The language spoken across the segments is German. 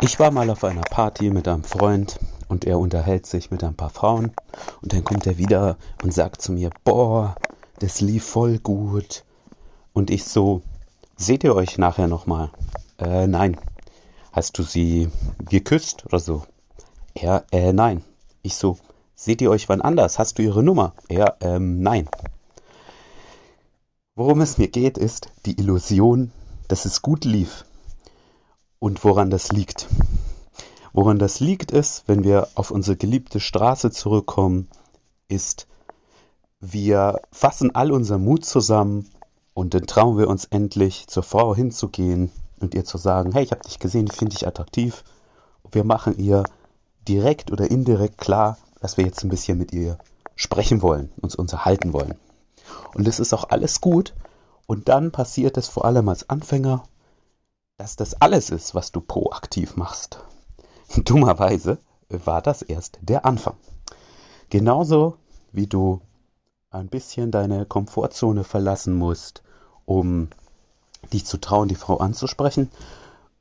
Ich war mal auf einer Party mit einem Freund und er unterhält sich mit ein paar Frauen und dann kommt er wieder und sagt zu mir, boah, das lief voll gut. Und ich so, seht ihr euch nachher nochmal? Äh, nein. Hast du sie geküsst oder so? Er, äh, nein. Ich so, seht ihr euch wann anders? Hast du ihre Nummer? Er, ähm, nein. Worum es mir geht, ist die Illusion, dass es gut lief. Und woran das liegt. Woran das liegt ist, wenn wir auf unsere geliebte Straße zurückkommen, ist, wir fassen all unser Mut zusammen und dann trauen wir uns endlich zur Frau hinzugehen und ihr zu sagen, hey, ich habe dich gesehen, ich finde dich attraktiv. Wir machen ihr direkt oder indirekt klar, dass wir jetzt ein bisschen mit ihr sprechen wollen, uns unterhalten wollen. Und es ist auch alles gut. Und dann passiert es vor allem als Anfänger, dass das alles ist, was du proaktiv machst. Dummerweise war das erst der Anfang. Genauso wie du ein bisschen deine Komfortzone verlassen musst, um dich zu trauen, die Frau anzusprechen,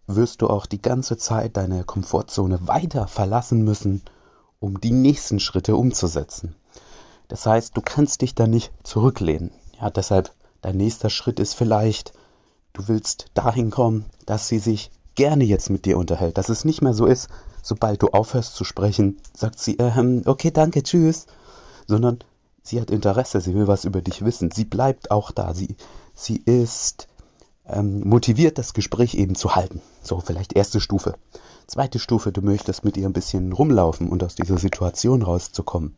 wirst du auch die ganze Zeit deine Komfortzone weiter verlassen müssen, um die nächsten Schritte umzusetzen. Das heißt, du kannst dich da nicht zurücklehnen. Ja, deshalb dein nächster Schritt ist vielleicht, du willst dahin kommen, dass sie sich gerne jetzt mit dir unterhält, dass es nicht mehr so ist, sobald du aufhörst zu sprechen, sagt sie, ähm, okay, danke, tschüss, sondern sie hat Interesse, sie will was über dich wissen, sie bleibt auch da, sie, sie ist ähm, motiviert, das Gespräch eben zu halten. So, vielleicht erste Stufe. Zweite Stufe, du möchtest mit ihr ein bisschen rumlaufen und aus dieser Situation rauszukommen.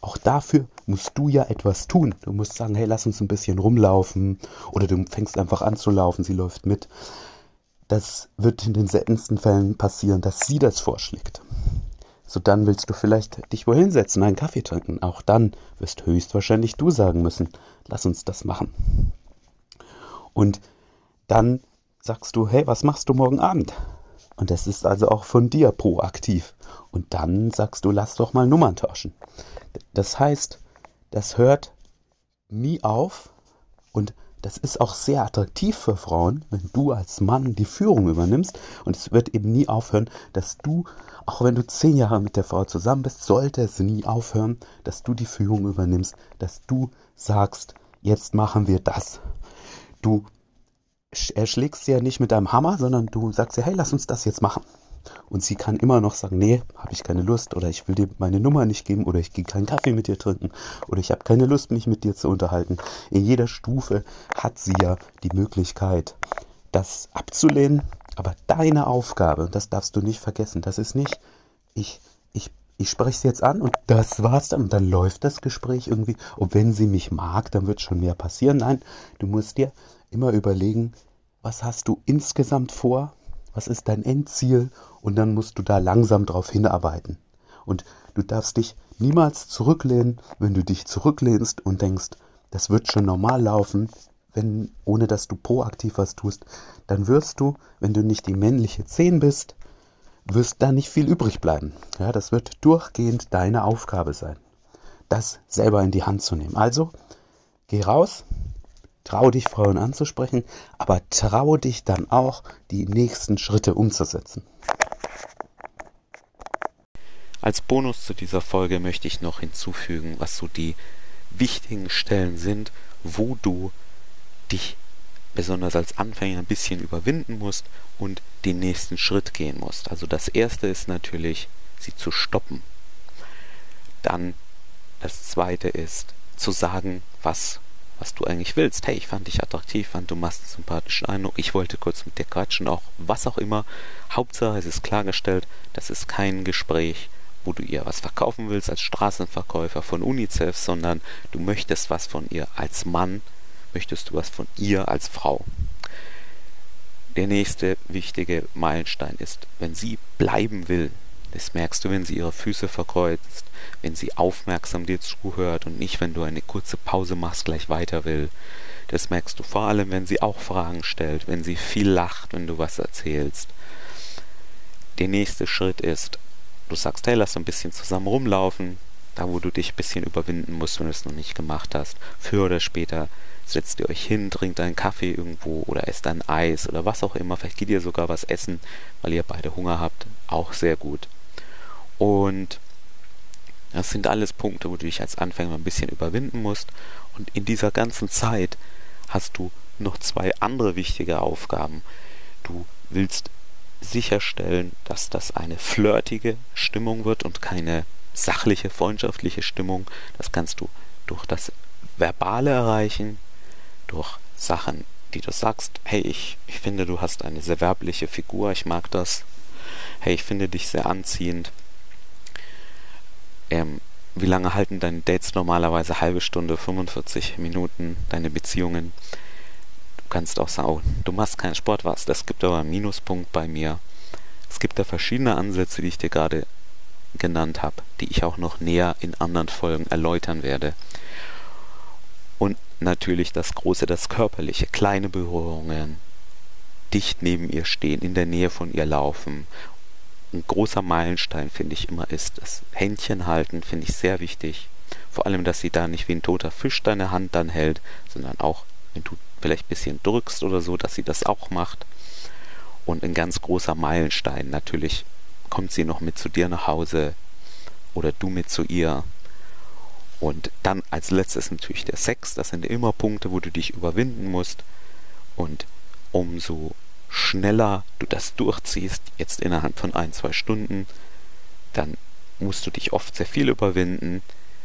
Auch dafür musst du ja etwas tun. Du musst sagen, hey, lass uns ein bisschen rumlaufen. Oder du fängst einfach an zu laufen, sie läuft mit. Das wird in den seltensten Fällen passieren, dass sie das vorschlägt. So dann willst du vielleicht dich wohin setzen, einen Kaffee trinken. Auch dann wirst höchstwahrscheinlich du sagen müssen, lass uns das machen. Und dann sagst du, hey, was machst du morgen Abend? Und das ist also auch von dir proaktiv. Und dann sagst du, lass doch mal Nummern tauschen. Das heißt, das hört nie auf und das ist auch sehr attraktiv für Frauen, wenn du als Mann die Führung übernimmst. Und es wird eben nie aufhören, dass du, auch wenn du zehn Jahre mit der Frau zusammen bist, sollte es nie aufhören, dass du die Führung übernimmst, dass du sagst, jetzt machen wir das. Du erschlägst sie ja nicht mit deinem Hammer, sondern du sagst ihr, hey, lass uns das jetzt machen. Und sie kann immer noch sagen, nee, habe ich keine Lust oder ich will dir meine Nummer nicht geben oder ich gehe keinen Kaffee mit dir trinken oder ich habe keine Lust, mich mit dir zu unterhalten. In jeder Stufe hat sie ja die Möglichkeit, das abzulehnen. Aber deine Aufgabe, und das darfst du nicht vergessen, das ist nicht, ich, ich, ich spreche sie jetzt an und das war's dann und dann läuft das Gespräch irgendwie. Und wenn sie mich mag, dann wird schon mehr passieren. Nein, du musst dir immer überlegen, was hast du insgesamt vor, was ist dein Endziel und dann musst du da langsam drauf hinarbeiten. Und du darfst dich niemals zurücklehnen, wenn du dich zurücklehnst und denkst, das wird schon normal laufen, wenn, ohne dass du proaktiv was tust, dann wirst du, wenn du nicht die männliche 10 bist, wirst da nicht viel übrig bleiben. Ja, das wird durchgehend deine Aufgabe sein, das selber in die Hand zu nehmen. Also, geh raus, Trau dich, Frauen anzusprechen, aber trau dich dann auch, die nächsten Schritte umzusetzen. Als Bonus zu dieser Folge möchte ich noch hinzufügen, was so die wichtigen Stellen sind, wo du dich besonders als Anfänger ein bisschen überwinden musst und den nächsten Schritt gehen musst. Also das erste ist natürlich, sie zu stoppen. Dann das zweite ist, zu sagen, was was du eigentlich willst. Hey, ich fand dich attraktiv, fand du machst einen sympathischen Eindruck, ich wollte kurz mit dir quatschen, auch was auch immer. Hauptsache, es ist klargestellt, das ist kein Gespräch, wo du ihr was verkaufen willst als Straßenverkäufer von UNICEF, sondern du möchtest was von ihr als Mann, möchtest du was von ihr als Frau. Der nächste wichtige Meilenstein ist, wenn sie bleiben will, das merkst du, wenn sie ihre Füße verkreuzt, wenn sie aufmerksam dir zuhört und nicht, wenn du eine kurze Pause machst, gleich weiter will. Das merkst du vor allem, wenn sie auch Fragen stellt, wenn sie viel lacht, wenn du was erzählst. Der nächste Schritt ist, du sagst, hey, lass ein bisschen zusammen rumlaufen, da wo du dich ein bisschen überwinden musst, wenn du es noch nicht gemacht hast. Früher oder später setzt ihr euch hin, trinkt einen Kaffee irgendwo oder esst ein Eis oder was auch immer. Vielleicht geht ihr sogar was essen, weil ihr beide Hunger habt. Auch sehr gut. Und das sind alles Punkte, wo du dich als Anfänger ein bisschen überwinden musst. Und in dieser ganzen Zeit hast du noch zwei andere wichtige Aufgaben. Du willst sicherstellen, dass das eine flirtige Stimmung wird und keine sachliche, freundschaftliche Stimmung. Das kannst du durch das Verbale erreichen, durch Sachen, die du sagst, hey, ich, ich finde, du hast eine sehr werbliche Figur, ich mag das. Hey, ich finde dich sehr anziehend. Ähm, wie lange halten deine Dates normalerweise? Halbe Stunde, 45 Minuten, deine Beziehungen? Du kannst auch sagen, oh, du machst keinen Sport, was? Das gibt aber einen Minuspunkt bei mir. Es gibt da verschiedene Ansätze, die ich dir gerade genannt habe, die ich auch noch näher in anderen Folgen erläutern werde. Und natürlich das Große, das Körperliche, kleine Berührungen, dicht neben ihr stehen, in der Nähe von ihr laufen. Ein großer Meilenstein, finde ich immer, ist das Händchen halten, finde ich sehr wichtig. Vor allem, dass sie da nicht wie ein toter Fisch deine Hand dann hält, sondern auch, wenn du vielleicht ein bisschen drückst oder so, dass sie das auch macht. Und ein ganz großer Meilenstein natürlich kommt sie noch mit zu dir nach Hause oder du mit zu ihr. Und dann als letztes natürlich der Sex. Das sind immer Punkte, wo du dich überwinden musst. Und umso schneller du das durchziehst, jetzt innerhalb von ein, zwei Stunden, dann musst du dich oft sehr viel überwinden.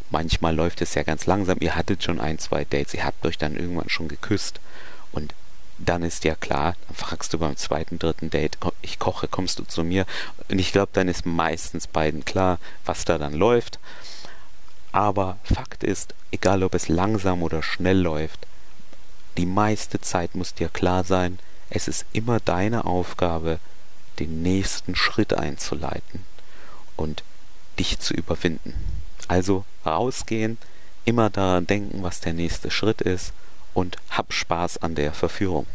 Manchmal läuft es ja ganz langsam. Ihr hattet schon ein, zwei Dates, ihr habt euch dann irgendwann schon geküsst. Und dann ist ja klar, dann fragst du beim zweiten, dritten Date, ich koche, kommst du zu mir? Und ich glaube, dann ist meistens beiden klar, was da dann läuft. Aber Fakt ist, egal ob es langsam oder schnell läuft, die meiste Zeit muss dir klar sein, es ist immer deine Aufgabe, den nächsten Schritt einzuleiten und dich zu überwinden. Also rausgehen, immer daran denken, was der nächste Schritt ist und hab Spaß an der Verführung.